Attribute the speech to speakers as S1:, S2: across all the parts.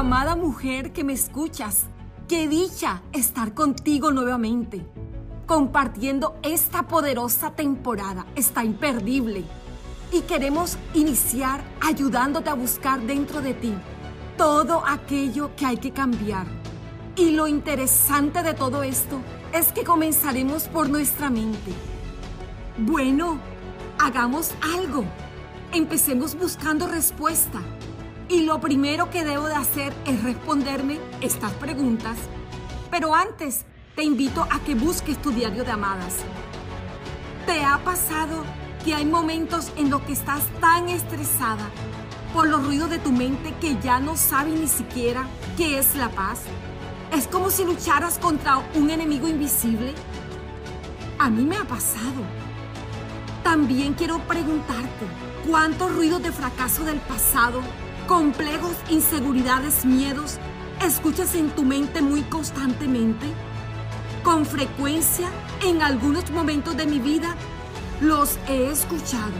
S1: Amada mujer que me escuchas, qué dicha estar contigo nuevamente, compartiendo esta poderosa temporada. Está imperdible. Y queremos iniciar ayudándote a buscar dentro de ti todo aquello que hay que cambiar. Y lo interesante de todo esto es que comenzaremos por nuestra mente. Bueno, hagamos algo. Empecemos buscando respuesta. Y lo primero que debo de hacer es responderme estas preguntas. Pero antes, te invito a que busques tu diario de amadas. ¿Te ha pasado que hay momentos en los que estás tan estresada por los ruidos de tu mente que ya no sabes ni siquiera qué es la paz? Es como si lucharas contra un enemigo invisible. A mí me ha pasado. También quiero preguntarte, ¿cuántos ruidos de fracaso del pasado complejos, inseguridades, miedos, escuchas en tu mente muy constantemente? Con frecuencia, en algunos momentos de mi vida, los he escuchado.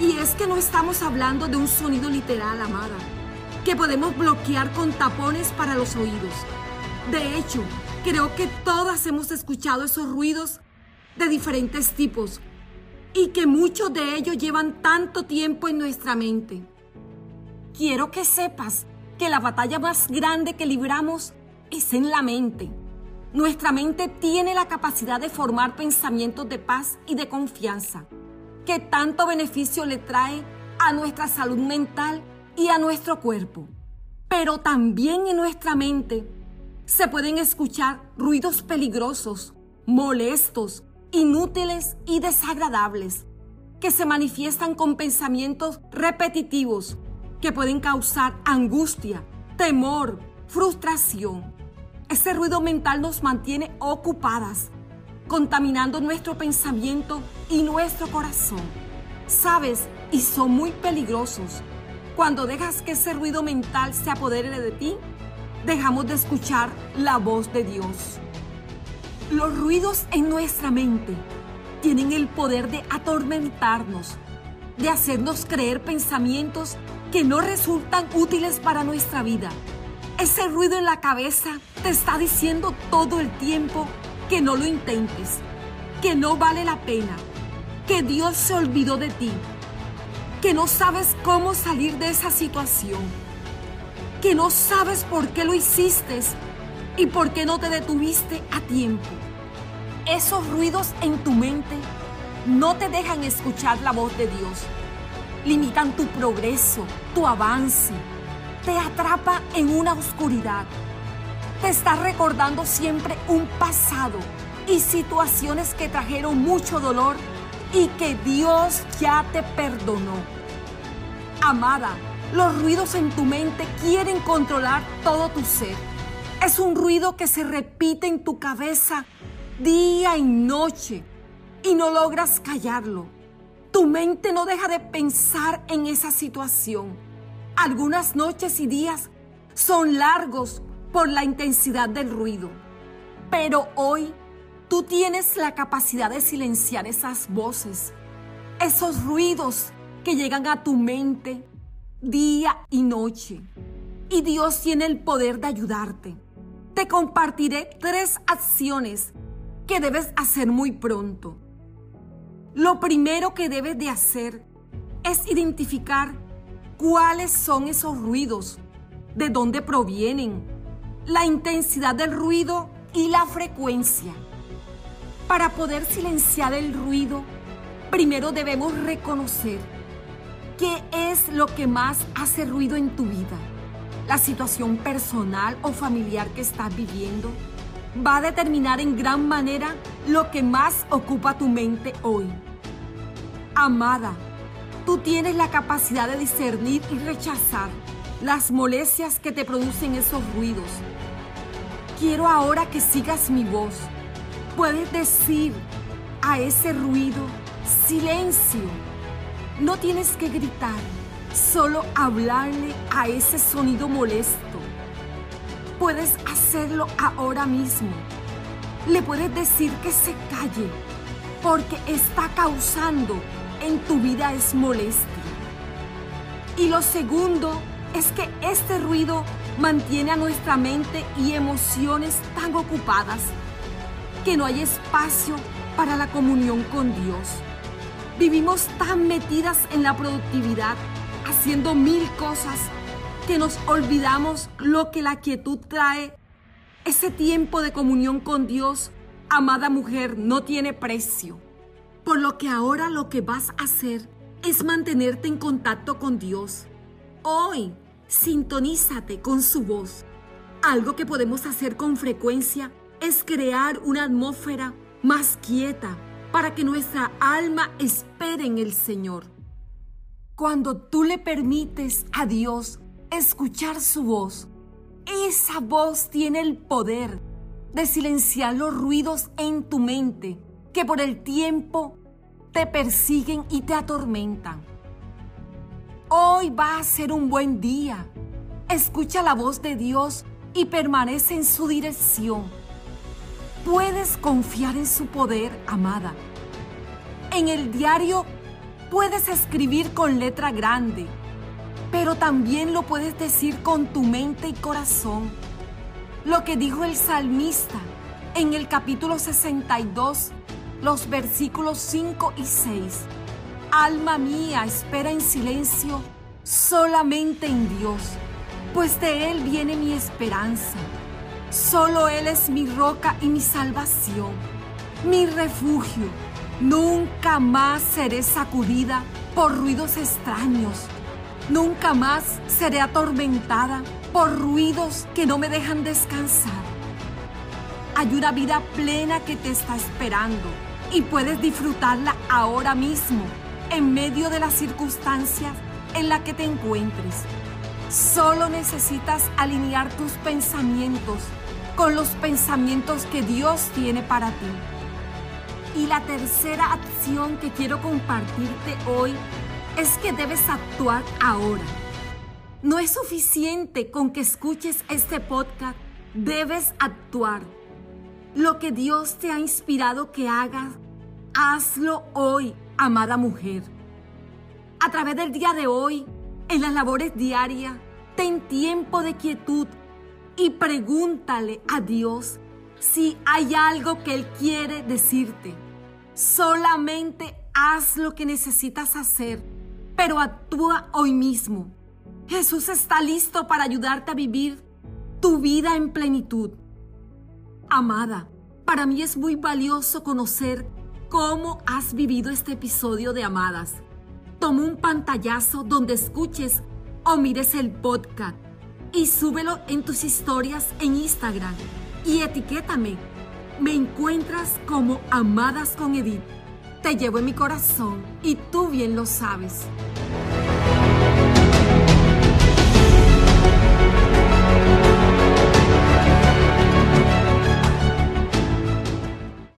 S1: Y es que no estamos hablando de un sonido literal, amada, que podemos bloquear con tapones para los oídos. De hecho, creo que todas hemos escuchado esos ruidos de diferentes tipos y que muchos de ellos llevan tanto tiempo en nuestra mente quiero que sepas que la batalla más grande que libramos es en la mente. Nuestra mente tiene la capacidad de formar pensamientos de paz y de confianza, que tanto beneficio le trae a nuestra salud mental y a nuestro cuerpo. Pero también en nuestra mente se pueden escuchar ruidos peligrosos, molestos, inútiles y desagradables, que se manifiestan con pensamientos repetitivos que pueden causar angustia, temor, frustración. Ese ruido mental nos mantiene ocupadas, contaminando nuestro pensamiento y nuestro corazón. Sabes, y son muy peligrosos. Cuando dejas que ese ruido mental se apodere de ti, dejamos de escuchar la voz de Dios. Los ruidos en nuestra mente tienen el poder de atormentarnos, de hacernos creer pensamientos que no resultan útiles para nuestra vida. Ese ruido en la cabeza te está diciendo todo el tiempo que no lo intentes, que no vale la pena, que Dios se olvidó de ti, que no sabes cómo salir de esa situación, que no sabes por qué lo hiciste y por qué no te detuviste a tiempo. Esos ruidos en tu mente no te dejan escuchar la voz de Dios limitan tu progreso, tu avance. Te atrapa en una oscuridad. Te está recordando siempre un pasado y situaciones que trajeron mucho dolor y que Dios ya te perdonó. Amada, los ruidos en tu mente quieren controlar todo tu ser. Es un ruido que se repite en tu cabeza día y noche y no logras callarlo. Tu mente no deja de pensar en esa situación. Algunas noches y días son largos por la intensidad del ruido. Pero hoy tú tienes la capacidad de silenciar esas voces, esos ruidos que llegan a tu mente día y noche. Y Dios tiene el poder de ayudarte. Te compartiré tres acciones que debes hacer muy pronto. Lo primero que debes de hacer es identificar cuáles son esos ruidos, de dónde provienen, la intensidad del ruido y la frecuencia. Para poder silenciar el ruido, primero debemos reconocer qué es lo que más hace ruido en tu vida. La situación personal o familiar que estás viviendo va a determinar en gran manera lo que más ocupa tu mente hoy. Amada, tú tienes la capacidad de discernir y rechazar las molestias que te producen esos ruidos. Quiero ahora que sigas mi voz. Puedes decir a ese ruido, silencio. No tienes que gritar, solo hablarle a ese sonido molesto. Puedes hacerlo ahora mismo. Le puedes decir que se calle porque está causando en tu vida es molestia. Y lo segundo es que este ruido mantiene a nuestra mente y emociones tan ocupadas que no hay espacio para la comunión con Dios. Vivimos tan metidas en la productividad, haciendo mil cosas, que nos olvidamos lo que la quietud trae. Ese tiempo de comunión con Dios, amada mujer, no tiene precio. Por lo que ahora lo que vas a hacer es mantenerte en contacto con Dios. Hoy, sintonízate con su voz. Algo que podemos hacer con frecuencia es crear una atmósfera más quieta para que nuestra alma espere en el Señor. Cuando tú le permites a Dios escuchar su voz, esa voz tiene el poder de silenciar los ruidos en tu mente que por el tiempo te persiguen y te atormentan. Hoy va a ser un buen día. Escucha la voz de Dios y permanece en su dirección. Puedes confiar en su poder, amada. En el diario puedes escribir con letra grande, pero también lo puedes decir con tu mente y corazón. Lo que dijo el salmista en el capítulo 62, los versículos 5 y 6. Alma mía, espera en silencio solamente en Dios, pues de Él viene mi esperanza. Solo Él es mi roca y mi salvación, mi refugio. Nunca más seré sacudida por ruidos extraños. Nunca más seré atormentada por ruidos que no me dejan descansar. Hay una vida plena que te está esperando y puedes disfrutarla ahora mismo en medio de las circunstancias en las que te encuentres. Solo necesitas alinear tus pensamientos con los pensamientos que Dios tiene para ti. Y la tercera acción que quiero compartirte hoy es que debes actuar ahora. No es suficiente con que escuches este podcast, debes actuar. Lo que Dios te ha inspirado que hagas, hazlo hoy, amada mujer. A través del día de hoy, en las labores diarias, ten tiempo de quietud y pregúntale a Dios si hay algo que Él quiere decirte. Solamente haz lo que necesitas hacer, pero actúa hoy mismo. Jesús está listo para ayudarte a vivir tu vida en plenitud. Amada, para mí es muy valioso conocer cómo has vivido este episodio de Amadas. Toma un pantallazo donde escuches o mires el podcast y súbelo en tus historias en Instagram y etiquétame. Me encuentras como Amadas con Edith. Te llevo en mi corazón y tú bien lo sabes.